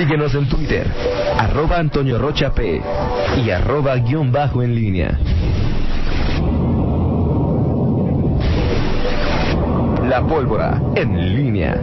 Síguenos en Twitter, arroba Antonio Rocha P y arroba guion bajo en línea. La pólvora en línea.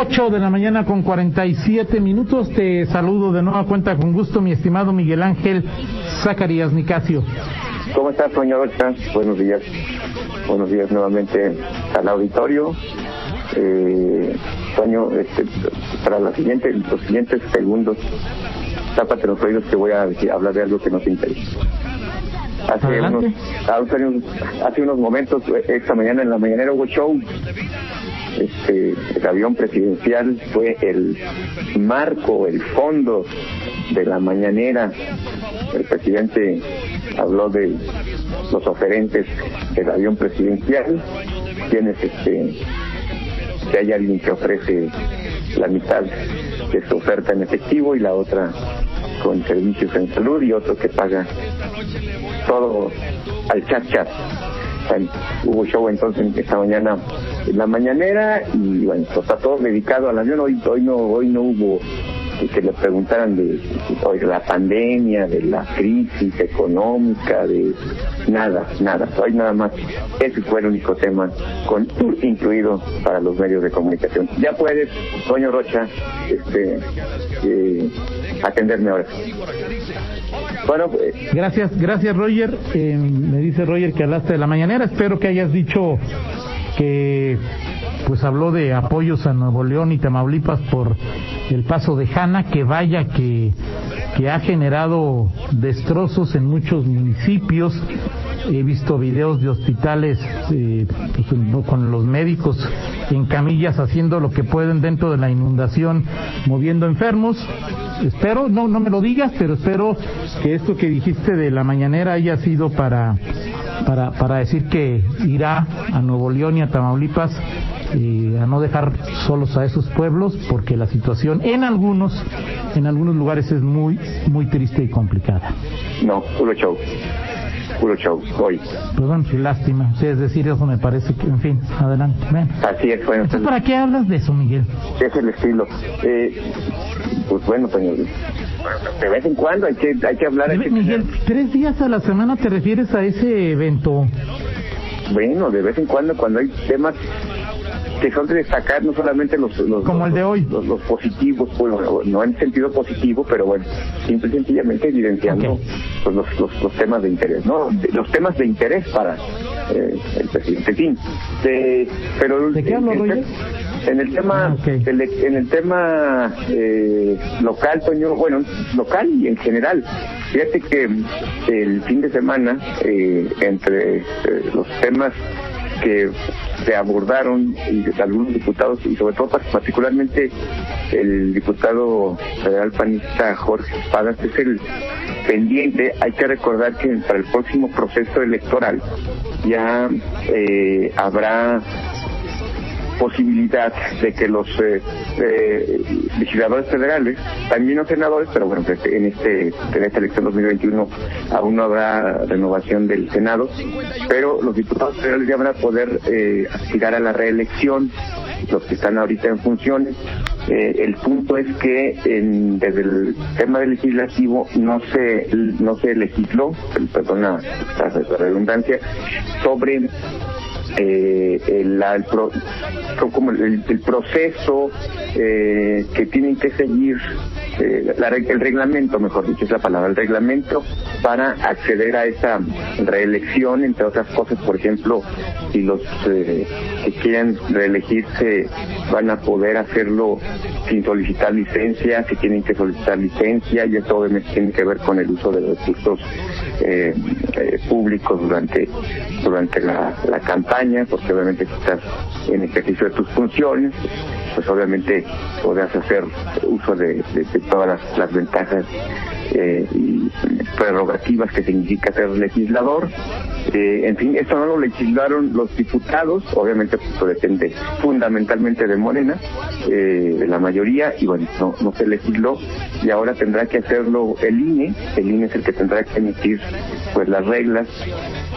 8 de la mañana con 47 minutos. Te saludo de nueva cuenta con gusto, mi estimado Miguel Ángel Zacarías Nicasio. ¿Cómo estás, señor? Buenos días. Buenos días nuevamente al auditorio. Eh, Toño, este, para la siguiente, los siguientes segundos, tápate los oídos que voy a hablar de algo que nos interesa. Hace unos, hace unos momentos, esta mañana en la mañanera hubo show. Este, el avión presidencial fue el marco, el fondo de la mañanera. El presidente habló de los oferentes del avión presidencial, quienes este, que hay alguien que ofrece la mitad de su oferta en efectivo y la otra con servicios en salud y otro que paga todo al chat chat. Hubo show entonces esta mañana en la mañanera y bueno, pues está todo dedicado al avión. Hoy, hoy no, hoy no hubo que le preguntaran de, la pandemia, de la crisis económica, de nada, nada. Hoy nada más. Ese fue el único tema con incluido para los medios de comunicación. Ya puedes, Toño Rocha, este, eh, atenderme ahora. Bueno, pues, gracias, gracias Roger. Eh, me dice Roger que hablaste de la mañanera. Espero que hayas dicho que pues habló de apoyos a Nuevo León y Tamaulipas por el paso de Hanna, que vaya que, que ha generado destrozos en muchos municipios. He visto videos de hospitales eh, pues, con los médicos en camillas haciendo lo que pueden dentro de la inundación, moviendo enfermos. Espero, no, no me lo digas, pero espero que esto que dijiste de la mañanera haya sido para, para, para decir que irá a Nuevo León y a Tamaulipas a no dejar solos a esos pueblos porque la situación en algunos en algunos lugares es muy muy triste y complicada. No, puro show. Puro show, hoy. Perdón, qué lástima. es decir, eso me parece que, en fin, adelante. Así es, bueno. Entonces, ¿para qué hablas de eso, Miguel? Es el estilo. Eh, pues bueno, señor. De vez en cuando hay que, hay que hablar. Miguel, tres días a la semana te refieres a ese evento. Bueno, de vez en cuando, cuando hay temas que son de destacar no solamente los, los como el de hoy. los, positivos bueno no en sentido positivo pero bueno simple y sencillamente evidenciando pues, los, los, temas de interés no los temas de interés para eh, el presidente fin de, pero ¿De qué hablo, en, en el tema ah, en el tema eh, local Toño bueno local y en general. Fíjate que el fin de semana eh, entre los temas que se abordaron y algunos diputados y sobre todo particularmente el diputado federal panista Jorge Espadas es el pendiente. Hay que recordar que para el próximo proceso electoral ya eh, habrá posibilidad de que los eh, eh, legisladores federales, también los senadores, pero bueno, pues, en este en esta elección 2021 aún no habrá renovación del Senado, pero los diputados federales ya van a poder eh, aspirar a la reelección, los que están ahorita en funciones. el punto es que desde el tema del legislativo no se no se legisló, perdona la redundancia, sobre eh, el, como el, proceso eh, que tienen que seguir, eh, el reglamento, mejor dicho, es la palabra, el reglamento para acceder a esa reelección, entre otras cosas, por ejemplo, si los eh, que quieren reelegirse van a poder hacerlo sin solicitar licencia, si tienen que solicitar licencia, y esto obviamente tiene que ver con el uso de los recursos eh, públicos durante, durante la, campaña, porque obviamente estás en ejercicio de tus funciones, pues obviamente podrás hacer uso de, todas las, ventajas eh, prerrogativas que significa ser legislador. Eh, en fin, esto no lo legislaron los diputados, obviamente pues, depende fundamentalmente de Morena, eh, de la mayoría, y bueno, no, no se legisló, y ahora tendrá que hacerlo el INE, el INE es el que tendrá que emitir pues las reglas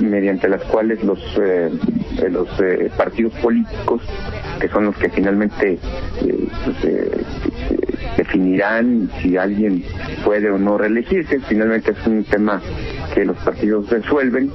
mediante las cuales los eh, los eh, partidos políticos que son los que finalmente eh, pues, definirán si alguien puede o no reelegirse. Finalmente es un tema que los partidos resuelven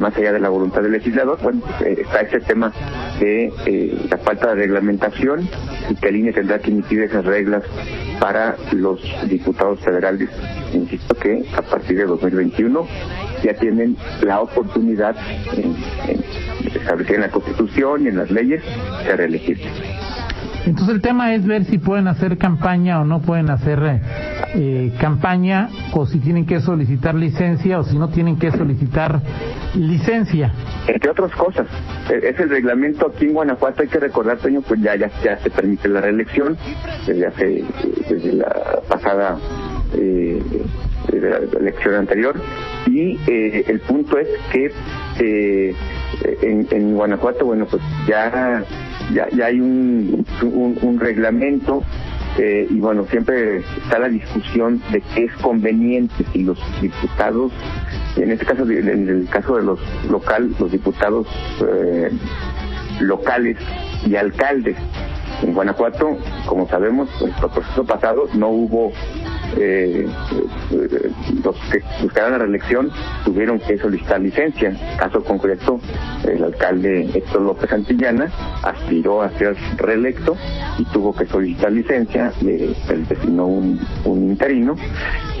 más allá de la voluntad del legislador. Bueno está ese tema de la falta de reglamentación y que el INE tendrá que emitir esas reglas para los diputados federales. Insisto que a partir de 2021 ya tienen la oportunidad en, establecer en la Constitución y en las leyes de reelegirse. Entonces el tema es ver si pueden hacer campaña o no pueden hacer eh, campaña o si tienen que solicitar licencia o si no tienen que solicitar licencia. Entre otras cosas, e, es el reglamento aquí en Guanajuato, hay que recordar, Toño, pues ya, ya, ya se permite la reelección desde hace, desde la pasada eh, de la elección anterior. Y eh, el punto es que eh, en, Guanajuato bueno pues ya ya, ya hay un, un, reglamento eh, y bueno siempre está la discusión de qué es conveniente si los diputados en este caso en el caso de los local los diputados eh, locales y alcaldes. En Guanajuato, como sabemos, en el proceso pasado no hubo eh, los que buscaron la reelección tuvieron que solicitar licencia. Caso concreto, el alcalde Héctor López Antillana aspiró a ser reelecto y tuvo que solicitar licencia, le, designó un, un interino,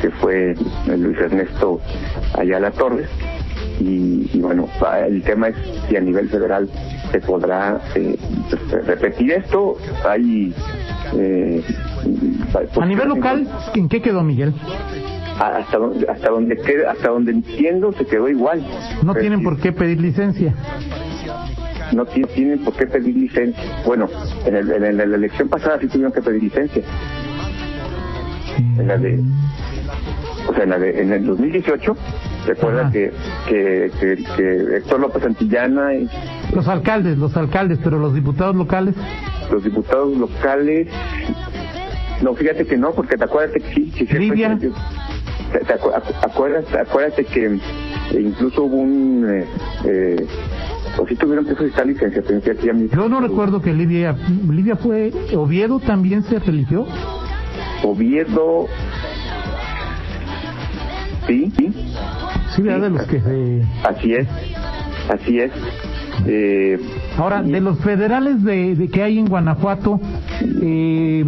que fue Luis Ernesto Ayala Torres, y, bueno, el tema es si a nivel federal se podrá eh, pues, repetir esto. Hay eh, a nivel local, ¿en qué quedó Miguel? Hasta donde, hasta donde hasta donde entiendo se quedó igual. No tienen por qué pedir licencia. No tienen por qué pedir licencia. Bueno, en, el, en la elección pasada sí tuvieron que pedir licencia. En la de o sea, en, la de, en el 2018, recuerda que, que, que, Héctor López Antillana... Y, los alcaldes, los alcaldes, pero los diputados locales... Los diputados locales... No, fíjate que no, porque te acuerdas que sí... sí Libia. te, acuerdas, acuérdate que incluso hubo un... Eh, eh, o si tuvieron que solicitar licencia, pensé aquí a mí. Yo no recuerdo que Libia... Libia fue... ¿Oviedo también se religió? Oviedo Sí, sí. Sí, ¿verdad? De los que se... Así es, así es. Eh, Ahora, de los federales de, que hay en Guanajuato, eh,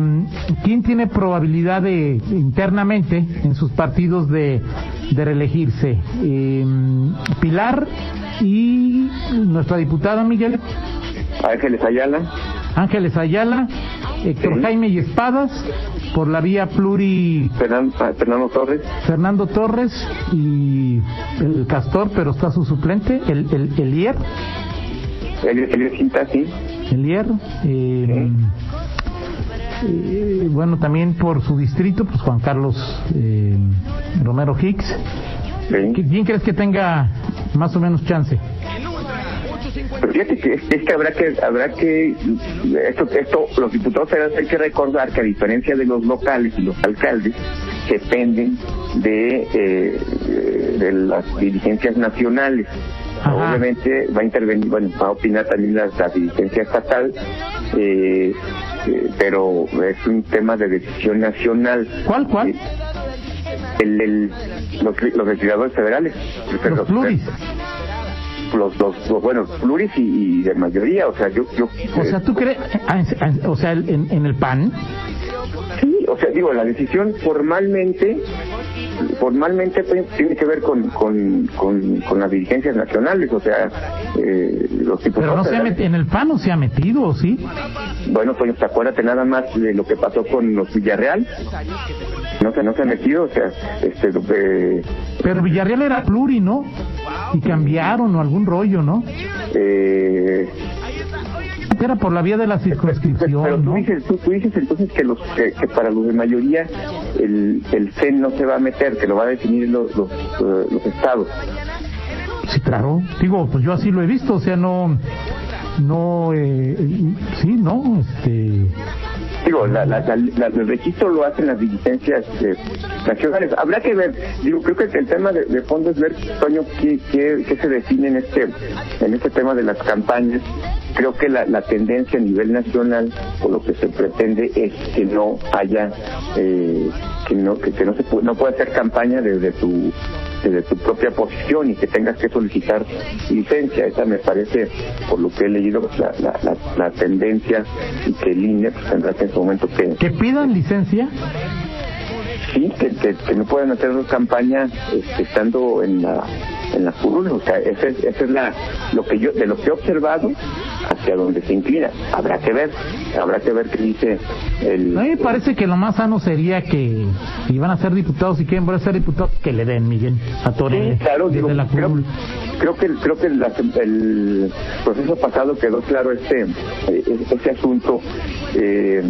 ¿quién tiene probabilidad de internamente en sus partidos de, de reelegirse? Eh, Pilar y nuestra diputada Miguel. Ángeles Ayala. Ángeles Ayala, Héctor Jaime y Espadas, por la vía pluri... Ah, Fernando, Torres. Fernando Torres y el Castor, pero está su suplente, el, el, Elier. El, Cinta, sí. Elier. Eh, eh, bueno, también por su distrito, pues Juan Carlos eh, Romero Hicks. ¿Quién crees que tenga más o menos chance? Pero fíjate que es, que habrá que habrá que esto esto los diputados hay que recordar que a diferencia de los locales y los alcaldes dependen de eh, de las dirigencias nacionales. Obviamente va a intervenir, bueno, va a opinar también la, dirigencia estatal, eh, eh, pero es un tema de decisión nacional. ¿Cuál, cuál? El, el, los, los legisladores federales. Los pluris los, los, los buenos pluris y, de mayoría, o sea, yo... yo o sea, ¿tú crees, ah, o sea, en, en el PAN? Sí, o sea, digo, la decisión formalmente formalmente tiene que ver con, con, con, las dirigencias nacionales, o sea, eh, los tipos Pero no se ha metido, en el PAN no se ha metido, ¿sí? Bueno, pues acuérdate nada más de lo que pasó con los Villarreal. No se, no se ha metido, o sea, este... Eh, Pero Villarreal era pluri, ¿no? Y cambiaron o algún rollo, ¿no? Eh que era por la vía de la circunscripción. Pero, tú, dices, tú, dices entonces que, los, que, para los de mayoría el, el CEN no se va a meter, que lo va a definir los, los, eh, los estados. Sí, claro. Digo, pues yo así lo he visto, o sea, no, no, eh, no. Digo, la, la, el registro lo hacen las diligencias eh, nacionales. Habrá que ver, digo, creo que el tema de, fondo es ver, Toño, qué, qué, se define en este, en este tema de las campañas. Creo que la, la tendencia a nivel nacional, o lo que se pretende, es que no haya, eh, que no, que, no se no puede hacer campaña desde tu desde tu propia posición y que tengas que solicitar licencia. Esa me parece, por lo que he leído, la, la, la, tendencia y que el INE pues, tendrá que en su momento que... ¿Que pidan licencia? Sí, que, que, no puedan hacer campaña este, estando en la en la curul, o sea, esa es, esa es la, lo que yo, de lo que he observado, hacia donde se inclina. Habrá que ver, habrá que ver qué dice el... A mí me parece que lo más sano sería que si van a ser diputados y quieren volver a ser diputados, que le den, Miguel, a Torres. Sí, claro, digo, la creo, creo, que, creo que el proceso pasado quedó claro este, ese asunto, eh,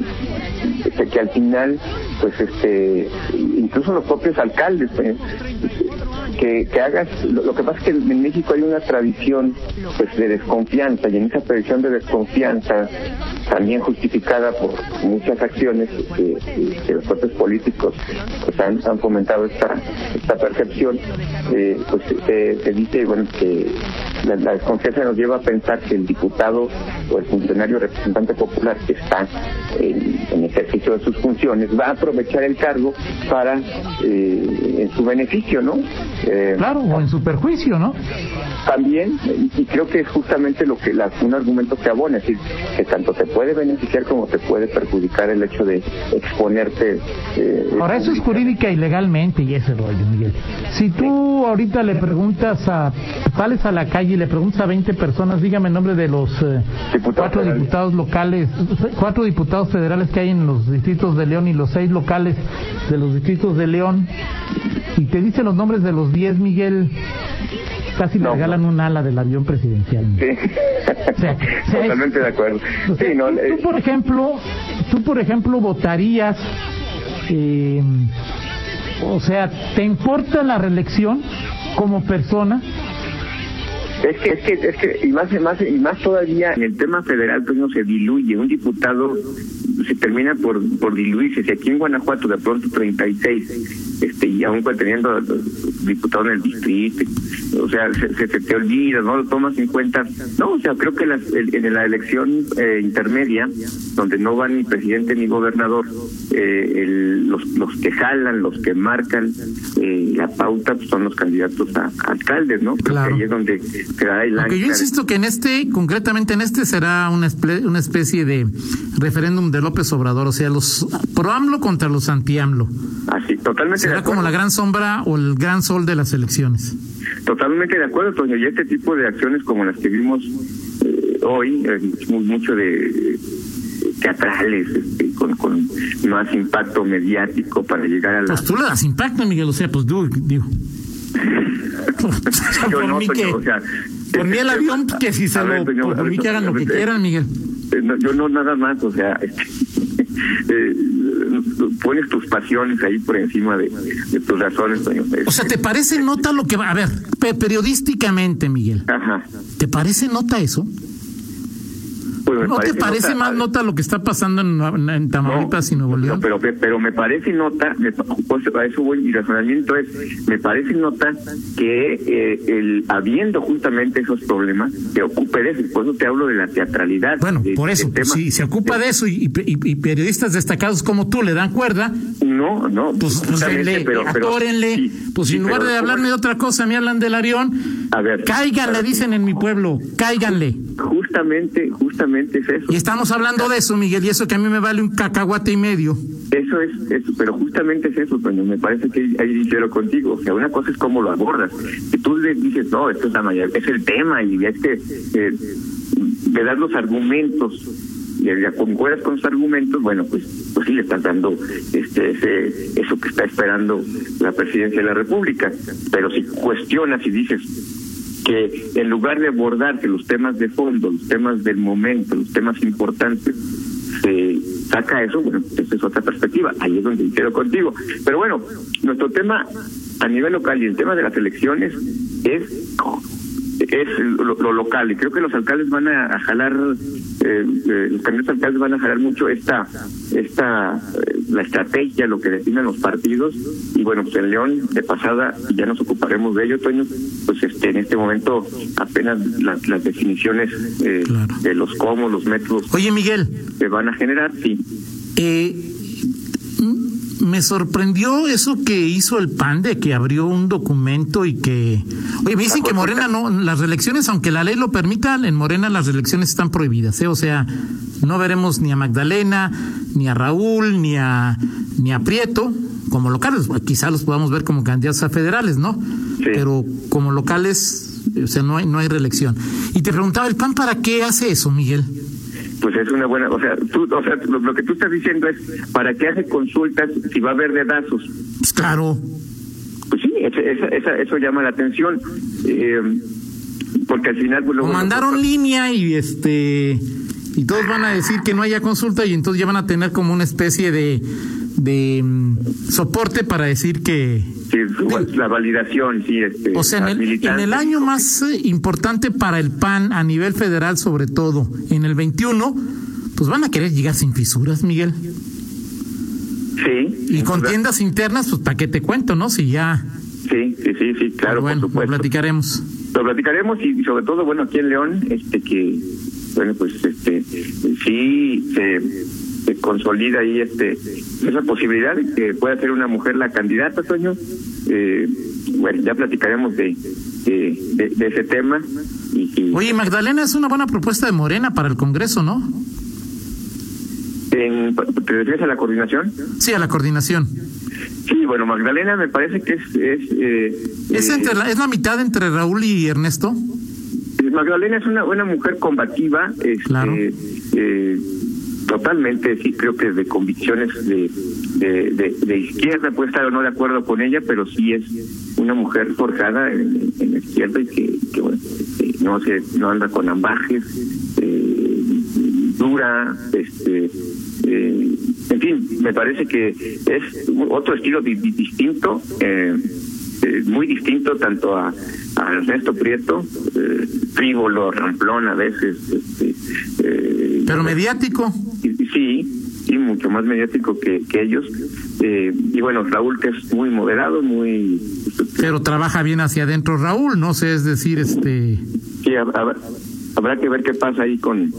que al final, pues este, incluso los propios alcaldes, pues, que, hagas, lo, que pasa es que en México hay una tradición pues de desconfianza y en esa tradición de desconfianza también justificada por muchas acciones que, los propios políticos pues han, fomentado esta esta percepción eh, pues se, dice bueno que la, desconfianza nos lleva a pensar que el diputado o el funcionario representante popular que está en, en ejercicio de sus funciones va a aprovechar el cargo para eh, en su beneficio no eh, claro, o en su perjuicio, ¿no? También, y creo que es justamente lo que la, un argumento que abona, es decir, que tanto te puede beneficiar como te puede perjudicar el hecho de exponerte. Eh, Ahora, eso es jurídica y legalmente, y ese rollo, Miguel. Si tú ahorita le preguntas a, sales a la calle y le preguntas a 20 personas, dígame el nombre de los eh, cuatro diputados locales, cuatro diputados federales que hay en los distritos de León y los seis locales de los distritos de León, y te dicen los nombres de los 10, Miguel, casi le regalan un ala del avión presidencial. Sí, totalmente de acuerdo. Sí, no, tú, tú, por ejemplo, tú por ejemplo votarías, eh, o sea, ¿te importa la reelección como persona? Es que, es que, es que, y más, más, y más todavía en el tema federal, pues no se diluye. Un diputado se termina por, por diluirse. Si aquí en Guanajuato de pronto 36, este, y aún teniendo diputados en el distrito, o sea, se, se, te olvida, no lo tomas en cuenta. No, o sea, creo que en la elección eh, intermedia, donde no va ni presidente ni gobernador, eh, los, los que jalan, los que marcan eh, la pauta pues, son los candidatos a, alcaldes, ¿no? Creo que ahí es donde queda el Porque yo insisto que en este, concretamente en este, será una, una especie de referéndum de López Obrador, o sea, los pro AMLO contra los anti AMLO. Así, totalmente. Será como la gran sombra o el gran sol de las elecciones. Totalmente de acuerdo, Toño, y este tipo de acciones como las que vimos eh, hoy, mucho de teatrales, este, con, con más impacto mediático para llegar a la... Pues tú le das impacto, Miguel, o sea, pues digo... Yo por mí que, o sea, por mí el avión, que si se lo... por mí que hagan lo que quieran, Miguel. Eh, yo no nada más, o sea... Eh, pones tus pasiones ahí por encima de, tus razones. O sea, ¿te parece nota lo que va? A ver, periodísticamente, Miguel. Ajá. ¿Te parece nota eso? Pues ¿No te parece más nota lo que está pasando en, Tamaulipas y Nuevo León? pero, pero me parece nota, pues, a eso voy, mi razonamiento es, me parece nota que eh, el, habiendo justamente esos problemas, se ocupe de eso, por eso te hablo de la teatralidad. Bueno, por eso, si se ocupa de eso y, periodistas destacados como tú le dan cuerda, no, no, pues, pues le, pero, pues en lugar de hablarme de otra cosa, me hablan del avión, a ver, cáiganle, dicen en mi pueblo, cáiganle. Justamente, justamente y estamos hablando de eso, Miguel, y eso que a mí me vale un cacahuate y medio. Eso es, eso, pero justamente es eso, Toño, me parece que ahí difiero contigo. O sea, una cosa es cómo lo abordas. Que tú le dices, no, esto es la mayor, es el tema, y es que eh, le das los argumentos y ya concuerdas con los argumentos, bueno, pues, pues sí le estás dando este, ese, eso que está esperando la presidencia de la República. Pero si cuestionas y dices, que en lugar de abordar que los temas de fondo, los temas del momento, los temas importantes, se saca eso, bueno, esa es otra perspectiva, ahí es donde quiero contigo. Pero bueno, nuestro tema a nivel local y el tema de las elecciones es es lo, local y creo que los alcaldes van a, jalar eh, eh, los candidatos alcaldes van a jalar mucho esta esta eh, la estrategia lo que definen los partidos y bueno pues en León de pasada ya nos ocuparemos de ello Toño pues este en este momento apenas las, las definiciones de los cómo los métodos oye Miguel. se van a generar sí. Eh me sorprendió eso que hizo el PAN de que abrió un documento y que... Oye, me dicen que Morena no, las reelecciones, aunque la ley lo permita, en Morena las reelecciones están prohibidas, ¿eh? O sea, no veremos ni a Magdalena, ni a Raúl, ni a, ni a Prieto como locales. Quizá los podamos ver como candidatos a federales, ¿no? Pero como locales, o sea, no hay, no hay reelección. Y te preguntaba, ¿el PAN para qué hace eso, Miguel? Pues es una buena, o sea, tú, o sea, lo, que tú estás diciendo es para qué hace consultas si va a haber dedazos. Pues claro. Pues sí, esa, eso llama la atención, eh, porque al final pues, mandaron línea y este y todos van a decir que no haya consulta y entonces ya van a tener como una especie de de mm, soporte para decir que la validación, sí. Este, o sea, en el, en el, año más eh, importante para el PAN, a nivel federal sobre todo, en el 21, pues van a querer llegar sin fisuras, Miguel. Sí. Y con tiendas internas, pues para qué te cuento, ¿no? Si ya... Sí, sí, sí, sí claro, bueno, por supuesto. Lo platicaremos. Lo platicaremos y sobre todo, bueno, aquí en León, este que, bueno, pues este, sí se se consolida ahí este esa posibilidad de que pueda ser una mujer la candidata, Toño. Eh, bueno, ya platicaremos de, de, ese tema. Y, Oye, Magdalena es una buena propuesta de Morena para el Congreso, ¿no? En, ¿Te refieres a la coordinación? Sí, a la coordinación. Sí, bueno, Magdalena me parece que es... ¿Es, eh, ¿Es, entre la, ¿Es la mitad entre Raúl y Ernesto? Magdalena es una buena mujer combativa. Este, claro. Eh, totalmente, sí, creo que de convicciones de, de, izquierda, puede estar o no de acuerdo con ella, pero sí es una mujer forjada en, la izquierda y que, bueno, este, no se no anda con ambajes, eh, dura, este, eh, en fin, me parece que es otro estilo distinto, eh, eh, muy distinto tanto a, a Ernesto Prieto, frívolo, ramplón a veces. Este, Pero mediático sí, y mucho más mediático que, que ellos. Eh, y bueno, Raúl que es muy moderado, muy... Pero trabaja bien hacia adentro Raúl, no sé, es decir, este... Sí, habrá, que ver qué pasa ahí con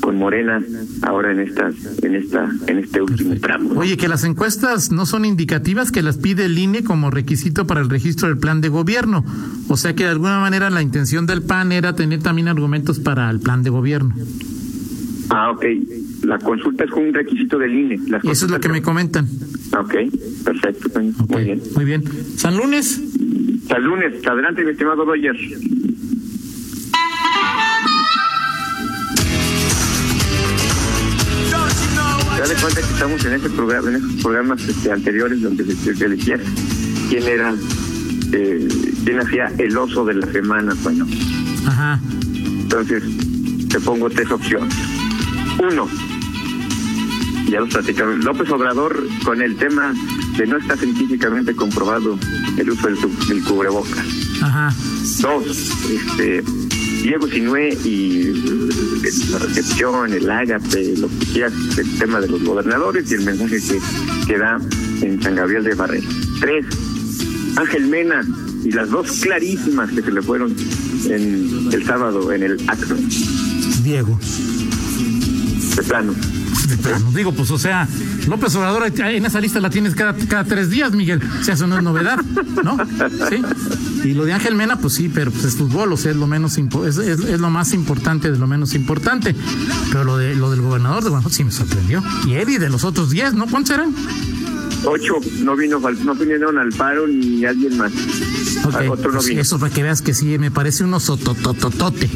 con Morena ahora en estas en esta en este último tramo. Oye, que las encuestas no son indicativas que las pide el INE como requisito para el registro del plan de gobierno. O sea que de alguna manera la intención del PAN era tener también argumentos para el plan de gobierno. Ah, ok la consulta es un requisito del INE. Eso es lo que me comentan. Ok, perfecto. Muy bien. Muy bien. ¿San Lunes? San Lunes. Adelante, mi estimado Roger. Dale cuenta que estamos en este programa, en estos programas este, anteriores donde se elegía quién era, eh, quién hacía el oso de la semana, bueno. Ajá. Entonces, te pongo tres opciones. Uno, ya los platicaron. López Obrador con el tema de no está científicamente comprobado el uso del, del cubrebocas. Ajá. Dos, este, Diego Sinué y la recepción, el ágape, lo que quieras, el tema de los gobernadores y el mensaje que, que da en San Gabriel de Barrera. Tres, Ángel Mena y las dos clarísimas que se le fueron en el sábado en el acto. Diego. De plano. Digo, pues, o sea, López Obrador en esa lista la tienes cada, cada tres días, Miguel. O sea, eso no es novedad, ¿no? Sí. Y lo de Ángel Mena, pues sí, pero pues es fútbol, o sea, es lo menos es, es, lo más importante de lo menos importante. Pero lo de lo del gobernador de Guanajuato sí me sorprendió. Y Eddie de los otros diez, ¿no? ¿Cuántos eran? Ocho, no vino, no vinieron al paro ni alguien más. Okay, Otro no pues vino. Eso para que veas que sí, me parece un osotototote.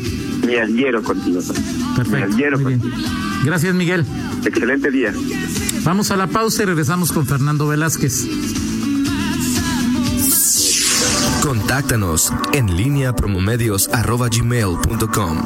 Me adhiero contigo. Perfecto. Me adhiero contigo. Gracias, Miguel. Excelente día. Vamos a la pausa y regresamos con Fernando Velázquez. Con Contáctanos en línea promomedios.com.